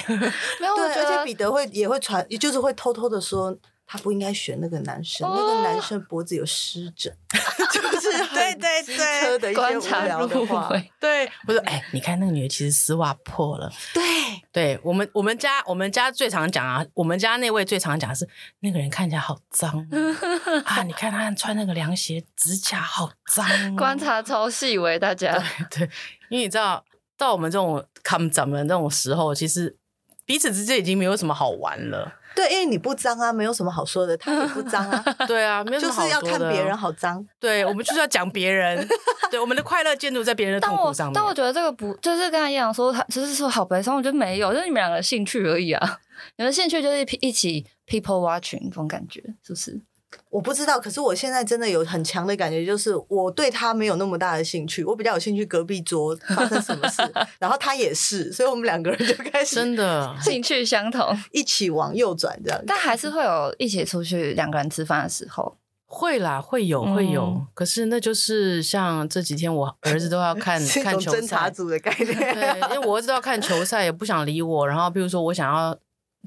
没有，而且彼得会也会传，就是会偷偷的说。他不应该选那个男生，那个男生脖子有湿疹，[LAUGHS] 就是 [LAUGHS] 对对对的一些无聊的话。对，我说哎，你看那个女的其实丝袜破了。对，对我们我们家我们家最常讲啊，我们家那位最常讲的是那个人看起来好脏 [LAUGHS] 啊！你看他穿那个凉鞋，指甲好脏。观察超细微，大家对，因为你知道，到我们这种看咱们这种时候，其实彼此之间已经没有什么好玩了。对，因为你不脏啊，没有什么好说的。他也不脏啊，[LAUGHS] 对啊，没有什么好说的。就是要看别人好脏。对，我们就是要讲别人。[LAUGHS] 对，我们的快乐建筑在别人的痛苦上面。但我，但我觉得这个不，就是刚才一样说他，就是说好悲伤。我觉得没有，就是你们两个兴趣而已啊。[LAUGHS] 你们兴趣就是一起 people watching 这种感觉，是不是？我不知道，可是我现在真的有很强的感觉，就是我对他没有那么大的兴趣，我比较有兴趣隔壁桌发生什么事，[LAUGHS] 然后他也是，所以我们两个人就开始真的 [LAUGHS] 兴趣相同，一起往右转这样。但还是会有一起出去两个人吃饭的时候，会啦，会有会有，嗯、可是那就是像这几天我儿子都要看 [LAUGHS] 看球赛，侦查组的概念，对，因为我儿子都要看球赛，也不想理我，然后比如说我想要。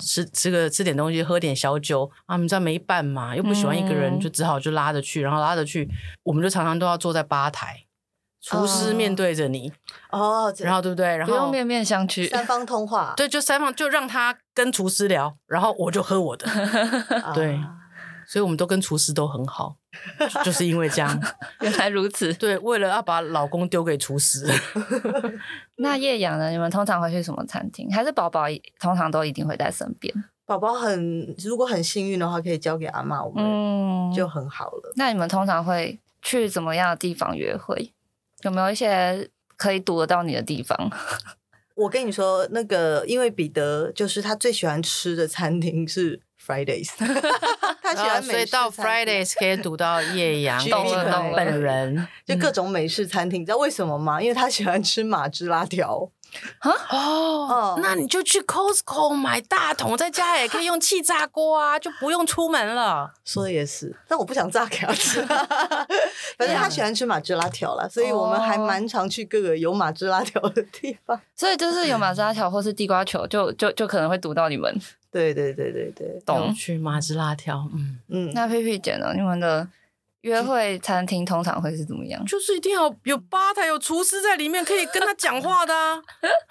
吃吃个吃点东西，喝点小酒啊！你知道没伴嘛，又不喜欢一个人，嗯、就只好就拉着去，然后拉着去，我们就常常都要坐在吧台，厨师面对着你哦，然后对不对？然后不用面面相觑，三方通话，对，就三方就让他跟厨师聊，然后我就喝我的，[LAUGHS] 对。所以我们都跟厨师都很好，就是因为这样。[LAUGHS] 原来如此。对，为了要把老公丢给厨师。[LAUGHS] 那叶阳呢？你们通常会去什么餐厅？还是宝宝通常都一定会在身边？宝宝很，如果很幸运的话，可以交给阿妈，我们就很好了。嗯。那你们通常会去怎么样的地方约会？有没有一些可以堵得到你的地方？[LAUGHS] 我跟你说，那个因为彼得就是他最喜欢吃的餐厅是。Fridays，[LAUGHS] 他喜欢美所以到 Fridays 可以读到叶扬 [LAUGHS] 本人，[LAUGHS] 就各种美式餐厅，你知道为什么吗？因为他喜欢吃马芝拉条。啊哦，那你就去 Costco 买大桶，在家也可以用气炸锅啊，就不用出门了。说的也是，但我不想炸给他吃。反正他喜欢吃马芝拉条了，所以我们还蛮常去各个有马芝拉条的地方。所以就是有马芝拉条或是地瓜球，就就就可能会堵到你们。对对对对对，懂去马兹拉条，嗯嗯。那佩佩姐呢？你们的？约会餐厅通常会是怎么样？就是一定要有吧台，有厨师在里面，可以跟他讲话的啊。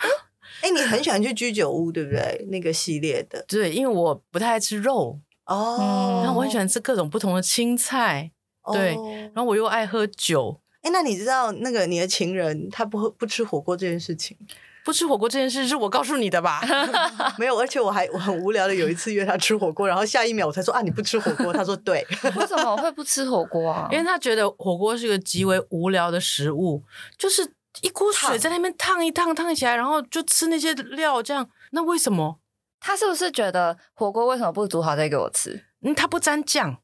[LAUGHS] 哎、欸，你很喜欢去居酒屋，对不对？那个系列的，对，因为我不太爱吃肉哦，然后我很喜欢吃各种不同的青菜，哦、对，然后我又爱喝酒。哎、欸，那你知道那个你的情人他不不吃火锅这件事情？不吃火锅这件事是我告诉你的吧？[LAUGHS] 没有，而且我还我很无聊的有一次约他吃火锅，然后下一秒我才说啊，你不吃火锅？他说对。[LAUGHS] 为什么我会不吃火锅啊？因为他觉得火锅是个极为无聊的食物，就是一锅水在那边烫一烫烫起来，然后就吃那些料，这样。那为什么？他是不是觉得火锅为什么不煮好再给我吃？嗯，他不沾酱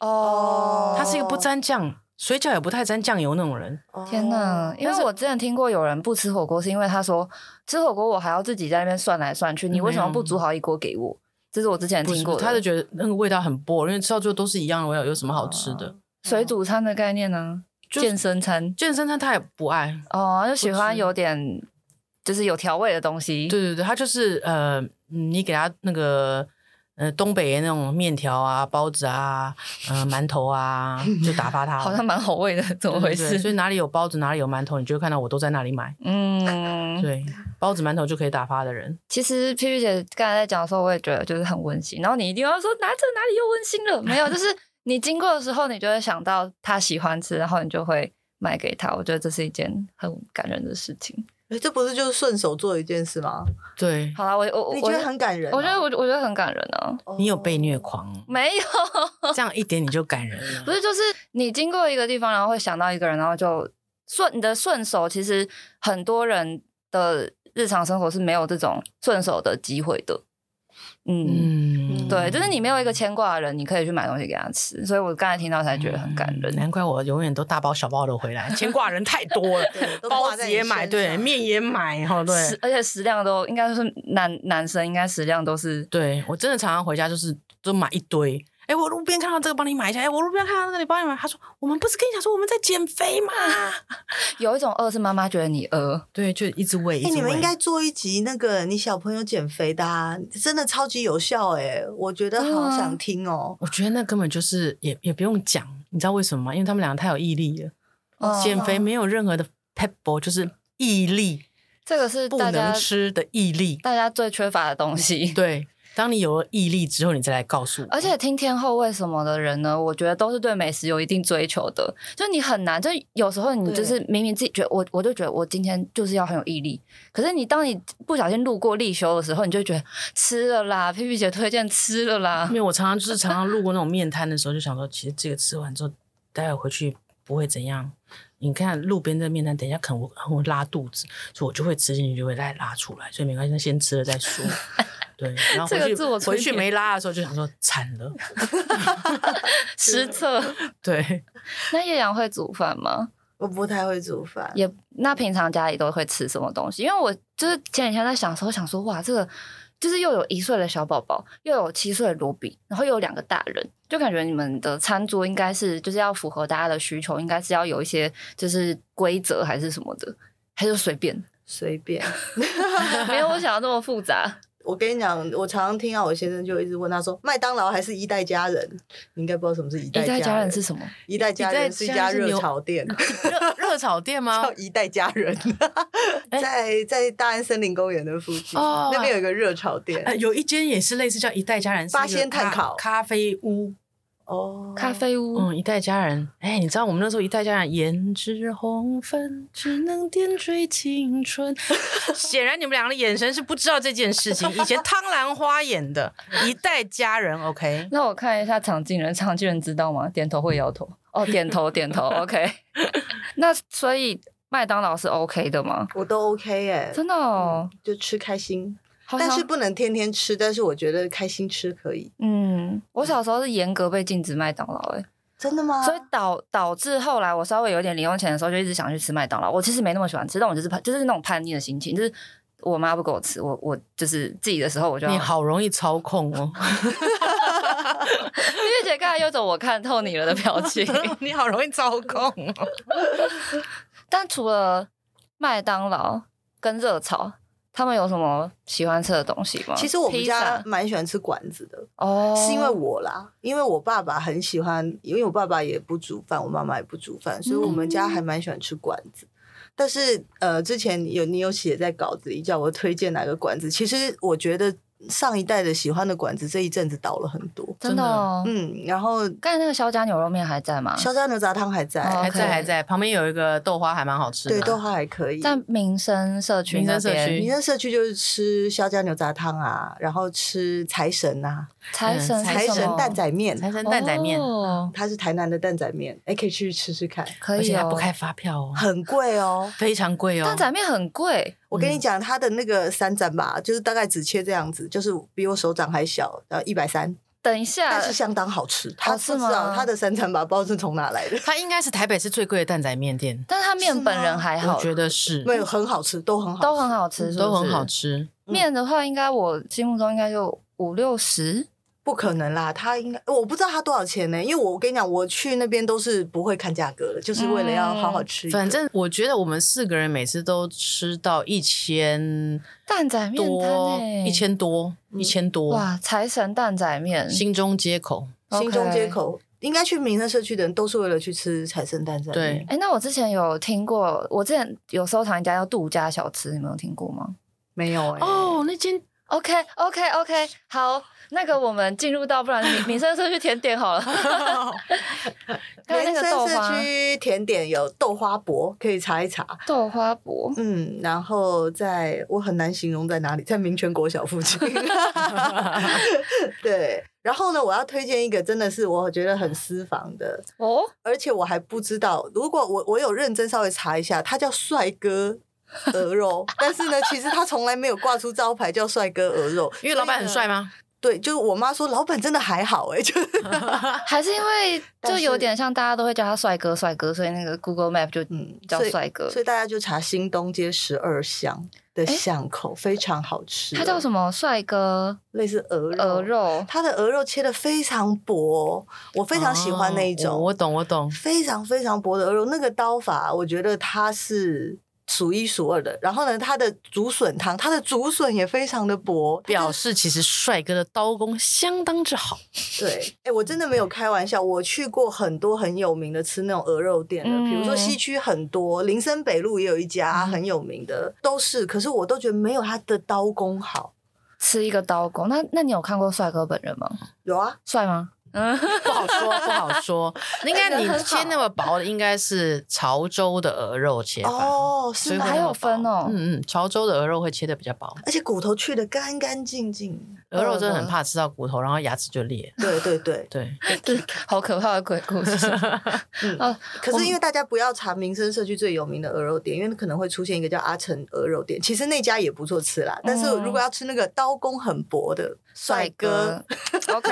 哦，他是一个不沾酱。水饺也不太沾酱油那种人。天哪！因为我之前听过有人不吃火锅，是因为他说吃火锅我还要自己在那边涮来涮去，你为什么不煮好一锅给我？这是我之前听过的。他就觉得那个味道很薄，因为吃到最后都是一样的味道，有什么好吃的？水煮餐的概念呢？健身餐，健身餐他也不爱哦，就喜欢有点就是有调味的东西。对对对，他就是呃，你给他那个。呃，东北的那种面条啊、包子啊、呃、馒头啊，就打发他。[LAUGHS] 好像蛮好味的，怎么回事？对对对，所以哪里有包子，哪里有馒头，你就会看到我都在那里买。嗯，[LAUGHS] 对，包子馒头就可以打发的人。其实皮皮姐刚才在讲的时候，我也觉得就是很温馨。然后你一定要说拿着哪里又温馨了？没有，就是你经过的时候，你就会想到他喜欢吃，然后你就会买给他。我觉得这是一件很感人的事情。哎，这不是就是顺手做一件事吗？对，好啦，我我你觉得很感人？我觉得我我觉得很感人啊。你有被虐狂？没有，[LAUGHS] 这样一点你就感人了。不是，就是你经过一个地方，然后会想到一个人，然后就顺你的顺手。其实很多人的日常生活是没有这种顺手的机会的。嗯，嗯对，就是你没有一个牵挂的人，你可以去买东西给他吃。所以我刚才听到才觉得很感人。嗯、难怪我永远都大包小包的回来，牵挂人太多了，[LAUGHS] 包子也买，对，面也买，哈，对，而且食量都应该是男男生应该食量都是。对，我真的常常回家就是都买一堆。哎，我路边看到这个，帮你买一下。哎，我路边看到这个，你帮你买。他说：“我们不是跟你讲说我们在减肥吗？” [LAUGHS] 有一种饿是妈妈觉得你饿，对，就一直喂。哎，你们应该做一集那个你小朋友减肥的，啊，真的超级有效哎！我觉得好想听哦。我觉得那根本就是也也不用讲，你知道为什么吗？因为他们两个太有毅力了。哦，减肥没有任何的 pebble，就是毅力。这个是不能吃的毅力，大家最缺乏的东西。对。当你有了毅力之后，你再来告诉我。而且听天后为什么的人呢？我觉得都是对美食有一定追求的。就你很难，就有时候你就是明明自己觉得我，我就觉得我今天就是要很有毅力。可是你当你不小心路过立休的时候，你就觉得吃了啦，皮皮姐推荐吃了啦。因为我常常就是常常路过那种面摊的时候，就想说，其实这个吃完之后，待会回去不会怎样。你看路边的面摊，等一下可能我会拉肚子，所以我就会吃进去，就会再拉出来。所以没关系，先吃了再说。[LAUGHS] 对，然后回去回去没拉的时候就想说惨了 [LAUGHS] [LAUGHS] 失策。对，那叶阳会煮饭吗？我不太会煮饭。也，那平常家里都会吃什么东西？因为我就是前几天在想的时候，想说哇，这个就是又有一岁的小宝宝，又有七岁的罗比，然后又有两个大人，就感觉你们的餐桌应该是就是要符合大家的需求，应该是要有一些就是规则还是什么的，还是随便随便，[LAUGHS] 没有我想的那么复杂。我跟你讲，我常常听到我先生就一直问他说：“麦当劳还是一代佳人？”你应该不知道什么是一代佳人。一代佳人是什么？一代佳人是一家热炒店。[LAUGHS] 热热炒店吗？[LAUGHS] 叫一代佳人，[LAUGHS] 在在大安森林公园的附近，那边有一个热炒店。有一间也是类似叫一代佳人，八仙炭烤咖啡屋。哦，咖啡屋，嗯，一代佳人，哎、欸，你知道我们那时候一代佳人，胭脂红粉只能点缀青春。[LAUGHS] 显然你们两个的眼神是不知道这件事情。[LAUGHS] 以前汤兰花演的一代佳人，OK？那我看一下常静人，常静人知道吗？点头会摇头，哦，点头 [LAUGHS] 点头，OK？那所以麦当劳是 OK 的吗？我都 OK 哎，真的哦，就吃开心。但是不能天天吃。但是我觉得开心吃可以。嗯，我小时候是严格被禁止麦当劳，哎，真的吗？所以导导致后来我稍微有点零用钱的时候，就一直想去吃麦当劳。我其实没那么喜欢吃，但我就是就是那种叛逆的心情，就是我妈不给我吃，我我就是自己的时候我就。你好容易操控哦。[LAUGHS] 月姐刚才有种我看透你了的表情，[LAUGHS] 你好容易操控哦。但除了麦当劳跟热炒，他们有什么喜欢吃的东西吗？其实我们家蛮喜欢吃馆子的哦，是因为我啦，因为我爸爸很喜欢，因为我爸爸也不煮饭，我妈妈也不煮饭，所以我们家还蛮喜欢吃馆子。嗯、但是呃，之前有你有写在稿子里叫我推荐哪个馆子，其实我觉得。上一代的喜欢的馆子，这一阵子倒了很多，真的。哦。嗯，然后刚才那个肖家牛肉面还在吗？肖家牛杂汤还在，还在，还在。旁边有一个豆花，还蛮好吃的。对，豆花还可以。在民生社区，民生社区，民生社区就是吃肖家牛杂汤啊，然后吃财神啊，财神财神蛋仔面，财神蛋仔面，它是台南的蛋仔面，哎，可以去吃吃看，可以，而且还不开发票哦，很贵哦，非常贵哦，蛋仔面很贵。我跟你讲，它的那个三盏吧，就是大概只切这样子，就是比我手掌还小，然后一百三。等一下，但是相当好吃。他不知道他的三盏吧，不知道是从哪来的。[LAUGHS] 它应该是台北是最贵的蛋仔面店，但是它面本人还好，我觉得是。没有很好吃，都很好，都很好吃，都很好吃。面的话，应该我心目中应该就五六十。不可能啦，他应该我不知道他多少钱呢？因为我跟你讲，我去那边都是不会看价格的，就是为了要好好吃。反正我觉得我们四个人每次都吃到一千蛋仔面多，一千多，一千多。哇！财神蛋仔面，新中街口，新中街口应该去民生社区的人都是为了去吃财神蛋仔面。对，哎，那我之前有听过，我之前有收藏一家叫杜家小吃，你们有听过吗？没有哎。哦，那间 OK OK OK 好。那个我们进入到，不然民民生社区甜点好了。[LAUGHS] 民生社区甜点有豆花博，可以查一查。豆花博，嗯，然后在我很难形容在哪里，在民权国小附近。[LAUGHS] [LAUGHS] 对，然后呢，我要推荐一个真的是我觉得很私房的哦，而且我还不知道，如果我我有认真稍微查一下，他叫帅哥鹅肉，但是呢，其实他从来没有挂出招牌叫帅哥鹅肉，[LAUGHS] 因为老板很帅吗？对，就是我妈说，老板真的还好哎，就 [LAUGHS] 还是因为就有点像大家都会叫他帅哥帅哥，所以那个 Google Map 就嗯叫帅哥，所以大家就查新东街十二巷的巷口，非常好吃。它叫什么？帅哥，类似鹅肉，鹅肉，它的鹅肉切的非常薄，我非常喜欢那一种。我懂，我懂，非常非常薄的鹅肉，那个刀法，我觉得它是。数一数二的，然后呢，它的竹笋汤，它的竹笋也非常的薄，表示其实帅哥的刀工相当之好。对，哎、欸，我真的没有开玩笑，我去过很多很有名的吃那种鹅肉店的，比、嗯、如说西区很多，林森北路也有一家很有名的，嗯、都是，可是我都觉得没有他的刀工好。吃一个刀工，那那你有看过帅哥本人吗？有啊，帅吗？嗯，不好说，不好说。[LAUGHS] 应该你切那么薄的，应该是潮州的鹅肉切法哦，是还有分哦。嗯嗯，潮州的鹅肉会切的比较薄，而且骨头去的干干净净。鹅肉真的很怕吃到骨头，然后牙齿就裂。对对对 [LAUGHS] 对，[LAUGHS] 好可怕的鬼故事。嗯，可是因为大家不要查民生社区最有名的鹅肉店，因为可能会出现一个叫阿成鹅肉店，其实那家也不错吃啦。但是如果要吃那个刀工很薄的帅哥，[LAUGHS] OK，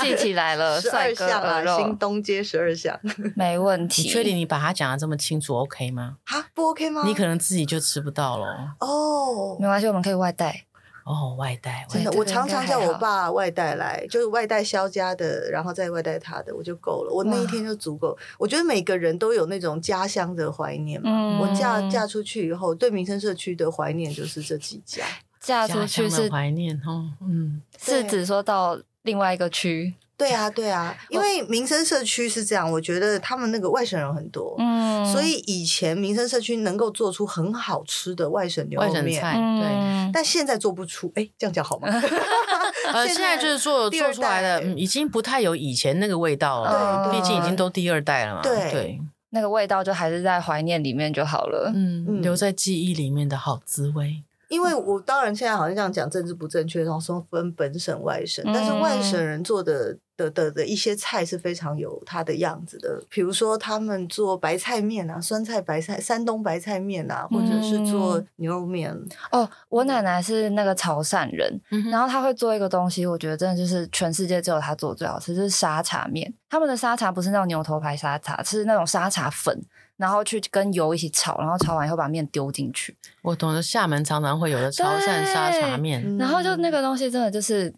记起来了，十二巷啊，新东街十二巷，[LAUGHS] 没问题。你确定你把它讲的这么清楚，OK 吗？啊，不 OK 吗？你可能自己就吃不到了。哦，没关系，我们可以外带。哦，外带，真的，我常常叫我爸外带来，就是外带肖家的，然后再外带他的，我就够了，我那一天就足够。我觉得每个人都有那种家乡的怀念嘛。我嫁嫁出去以后，对民生社区的怀念就是这几家。嫁出去是怀念哦，嗯，是指说到另外一个区。对啊，对啊，[LAUGHS] 因为民生社区是这样，我觉得他们那个外省人很多，嗯，所以以前民生社区能够做出很好吃的外省牛肉面，对，但现在做不出，哎，这样讲好吗？[LAUGHS] 呃，现在就是做做出来的，已经不太有以前那个味道了，毕竟已经都第二代了嘛，对，那个味道就还是在怀念里面就好了，嗯，留在记忆里面的好滋味。因为我当然现在好像这样讲政治不正确，然后说分本省外省，但是外省人做的。的的的一些菜是非常有它的样子的，比如说他们做白菜面啊，酸菜白菜，山东白菜面啊，或者是做牛肉面。哦，我奶奶是那个潮汕人，嗯、然后她会做一个东西，我觉得真的就是全世界只有她做最好吃，就是沙茶面。他们的沙茶不是那种牛头牌沙茶，是那种沙茶粉，然后去跟油一起炒，然后炒完以后把面丢进去。我懂得厦门常常会有的潮汕沙茶面，然后就那个东西真的就是。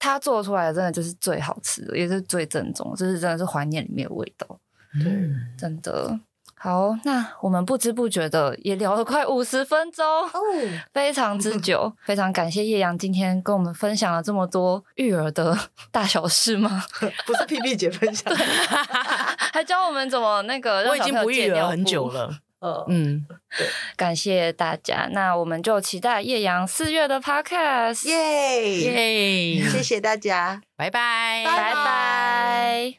他做出来的真的就是最好吃的，也是最正宗，就是真的是怀念里面的味道。对，真的好。那我们不知不觉的也聊了快五十分钟，哦，非常之久。非常感谢叶阳今天跟我们分享了这么多育儿的 [LAUGHS] 大小事吗？[LAUGHS] 不是屁屁姐分享，还教我们怎么那个。我已经不育儿很久了。[LAUGHS] 呃，嗯，感谢大家，那我们就期待叶阳四月的 podcast，耶耶，谢谢大家，拜拜，拜拜。